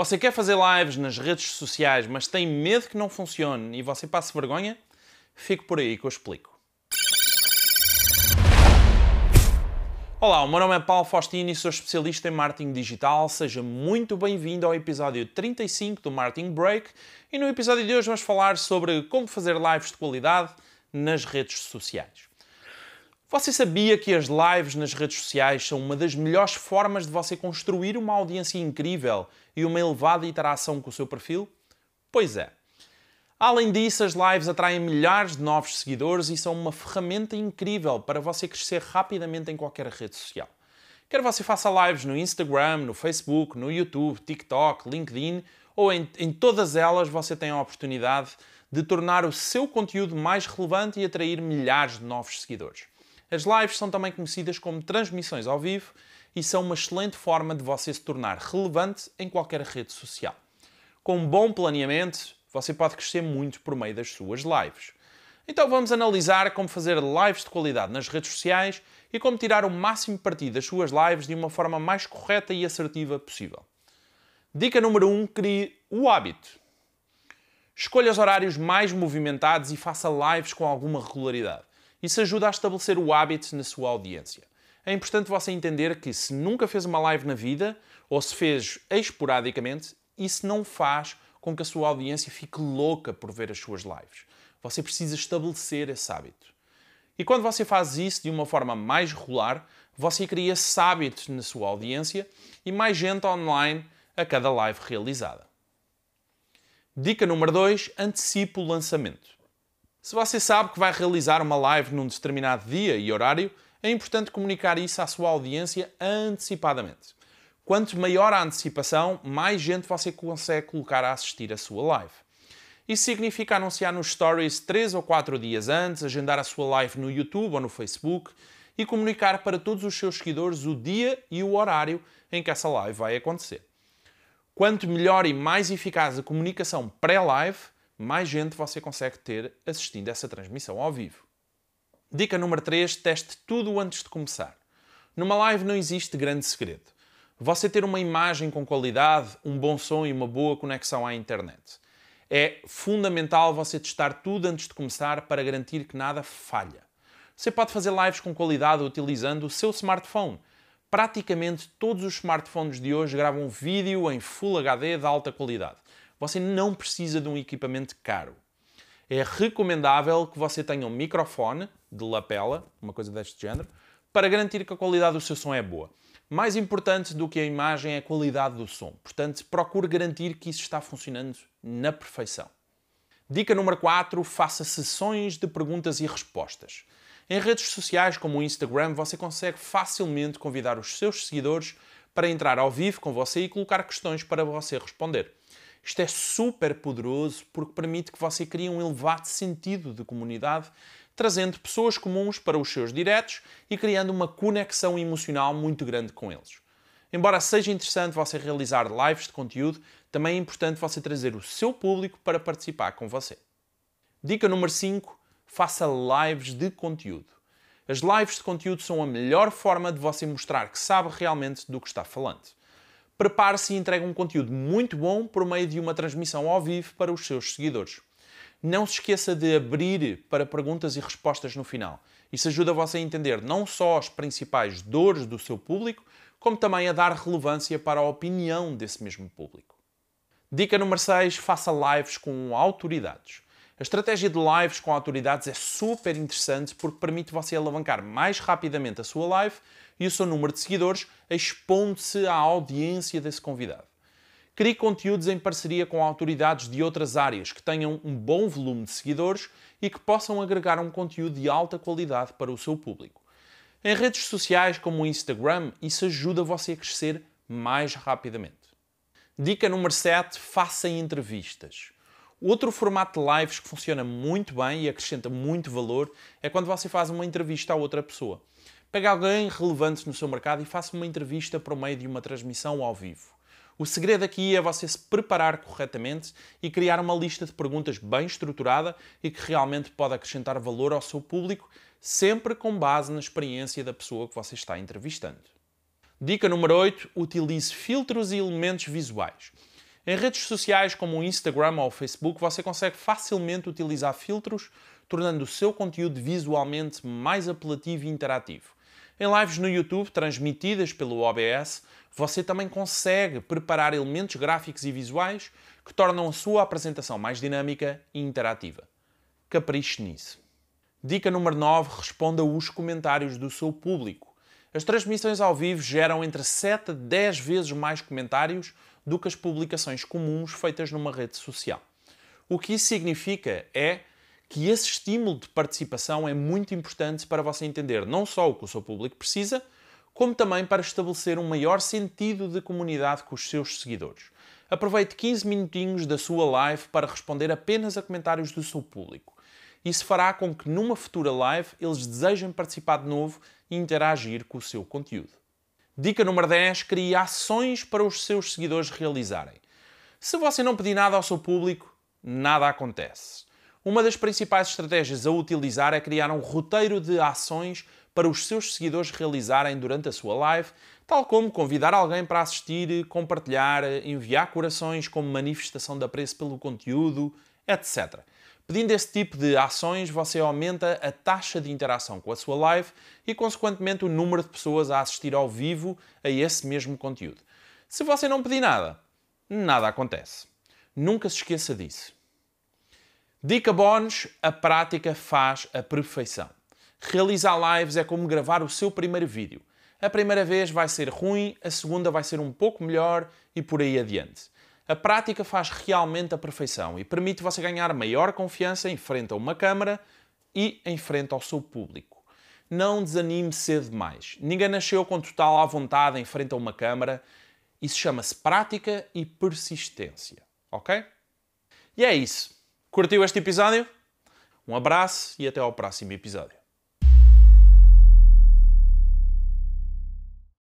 Você quer fazer lives nas redes sociais, mas tem medo que não funcione e você passe vergonha? Fique por aí que eu explico. Olá, o meu nome é Paulo Faustino e sou especialista em marketing digital. Seja muito bem-vindo ao episódio 35 do Marketing Break. E no episódio de hoje vamos falar sobre como fazer lives de qualidade nas redes sociais. Você sabia que as lives nas redes sociais são uma das melhores formas de você construir uma audiência incrível e uma elevada interação com o seu perfil? Pois é. Além disso, as lives atraem milhares de novos seguidores e são uma ferramenta incrível para você crescer rapidamente em qualquer rede social. Quer você faça lives no Instagram, no Facebook, no YouTube, TikTok, LinkedIn ou em, em todas elas você tem a oportunidade de tornar o seu conteúdo mais relevante e atrair milhares de novos seguidores. As lives são também conhecidas como transmissões ao vivo e são uma excelente forma de você se tornar relevante em qualquer rede social. Com um bom planeamento, você pode crescer muito por meio das suas lives. Então vamos analisar como fazer lives de qualidade nas redes sociais e como tirar o máximo partido das suas lives de uma forma mais correta e assertiva possível. Dica número 1: um, crie o hábito. Escolha os horários mais movimentados e faça lives com alguma regularidade. Isso ajuda a estabelecer o hábito na sua audiência. É importante você entender que se nunca fez uma live na vida, ou se fez esporadicamente, isso não faz com que a sua audiência fique louca por ver as suas lives. Você precisa estabelecer esse hábito. E quando você faz isso de uma forma mais regular, você cria esse hábito na sua audiência e mais gente online a cada live realizada. Dica número 2: antecipe o lançamento. Se você sabe que vai realizar uma live num determinado dia e horário, é importante comunicar isso à sua audiência antecipadamente. Quanto maior a antecipação, mais gente você consegue colocar a assistir a sua live. Isso significa anunciar nos stories 3 ou 4 dias antes, agendar a sua live no YouTube ou no Facebook e comunicar para todos os seus seguidores o dia e o horário em que essa live vai acontecer. Quanto melhor e mais eficaz a comunicação pré-live, mais gente você consegue ter assistindo essa transmissão ao vivo. Dica número 3: teste tudo antes de começar. Numa live não existe grande segredo. Você ter uma imagem com qualidade, um bom som e uma boa conexão à internet. É fundamental você testar tudo antes de começar para garantir que nada falha. Você pode fazer lives com qualidade utilizando o seu smartphone. Praticamente todos os smartphones de hoje gravam vídeo em Full HD de alta qualidade você não precisa de um equipamento caro. É recomendável que você tenha um microfone de lapela, uma coisa deste género, para garantir que a qualidade do seu som é boa. Mais importante do que a imagem é a qualidade do som. Portanto, procure garantir que isso está funcionando na perfeição. Dica número 4: faça sessões de perguntas e respostas. Em redes sociais como o Instagram, você consegue facilmente convidar os seus seguidores para entrar ao vivo com você e colocar questões para você responder. Isto é super poderoso porque permite que você crie um elevado sentido de comunidade, trazendo pessoas comuns para os seus diretos e criando uma conexão emocional muito grande com eles. Embora seja interessante você realizar lives de conteúdo, também é importante você trazer o seu público para participar com você. Dica número 5: faça lives de conteúdo. As lives de conteúdo são a melhor forma de você mostrar que sabe realmente do que está falando prepare-se e entregue um conteúdo muito bom por meio de uma transmissão ao vivo para os seus seguidores. Não se esqueça de abrir para perguntas e respostas no final. Isso ajuda você a entender não só as principais dores do seu público, como também a dar relevância para a opinião desse mesmo público. Dica número 6: faça lives com autoridades. A estratégia de lives com autoridades é super interessante porque permite você alavancar mais rapidamente a sua live e o seu número de seguidores, expondo-se à audiência desse convidado. Crie conteúdos em parceria com autoridades de outras áreas que tenham um bom volume de seguidores e que possam agregar um conteúdo de alta qualidade para o seu público. Em redes sociais como o Instagram, isso ajuda você a crescer mais rapidamente. Dica número 7: faça entrevistas. Outro formato de lives que funciona muito bem e acrescenta muito valor é quando você faz uma entrevista a outra pessoa. Pegue alguém relevante no seu mercado e faça uma entrevista por meio de uma transmissão ao vivo. O segredo aqui é você se preparar corretamente e criar uma lista de perguntas bem estruturada e que realmente pode acrescentar valor ao seu público, sempre com base na experiência da pessoa que você está entrevistando. Dica número 8: utilize filtros e elementos visuais. Em redes sociais como o Instagram ou o Facebook, você consegue facilmente utilizar filtros, tornando o seu conteúdo visualmente mais apelativo e interativo. Em lives no YouTube, transmitidas pelo OBS, você também consegue preparar elementos gráficos e visuais que tornam a sua apresentação mais dinâmica e interativa. Capriche nisso. Dica número 9: responda os comentários do seu público. As transmissões ao vivo geram entre 7 a 10 vezes mais comentários do que as publicações comuns feitas numa rede social. O que isso significa é que esse estímulo de participação é muito importante para você entender não só o que o seu público precisa, como também para estabelecer um maior sentido de comunidade com os seus seguidores. Aproveite 15 minutinhos da sua live para responder apenas a comentários do seu público. Isso fará com que numa futura live eles desejem participar de novo e interagir com o seu conteúdo. Dica número 10: crie ações para os seus seguidores realizarem. Se você não pedir nada ao seu público, nada acontece. Uma das principais estratégias a utilizar é criar um roteiro de ações para os seus seguidores realizarem durante a sua live, tal como convidar alguém para assistir, compartilhar, enviar corações como manifestação de apreço pelo conteúdo, etc. Pedindo esse tipo de ações, você aumenta a taxa de interação com a sua live e, consequentemente, o número de pessoas a assistir ao vivo a esse mesmo conteúdo. Se você não pedir nada, nada acontece. Nunca se esqueça disso. Dica bónus: a prática faz a perfeição. Realizar lives é como gravar o seu primeiro vídeo. A primeira vez vai ser ruim, a segunda vai ser um pouco melhor e por aí adiante. A prática faz realmente a perfeição e permite você ganhar maior confiança em frente a uma câmara e em frente ao seu público. Não desanime cedo demais. Ninguém nasceu com total à vontade em frente a uma câmara. Isso chama-se prática e persistência. Ok? E é isso. Curtiu este episódio? Um abraço e até ao próximo episódio.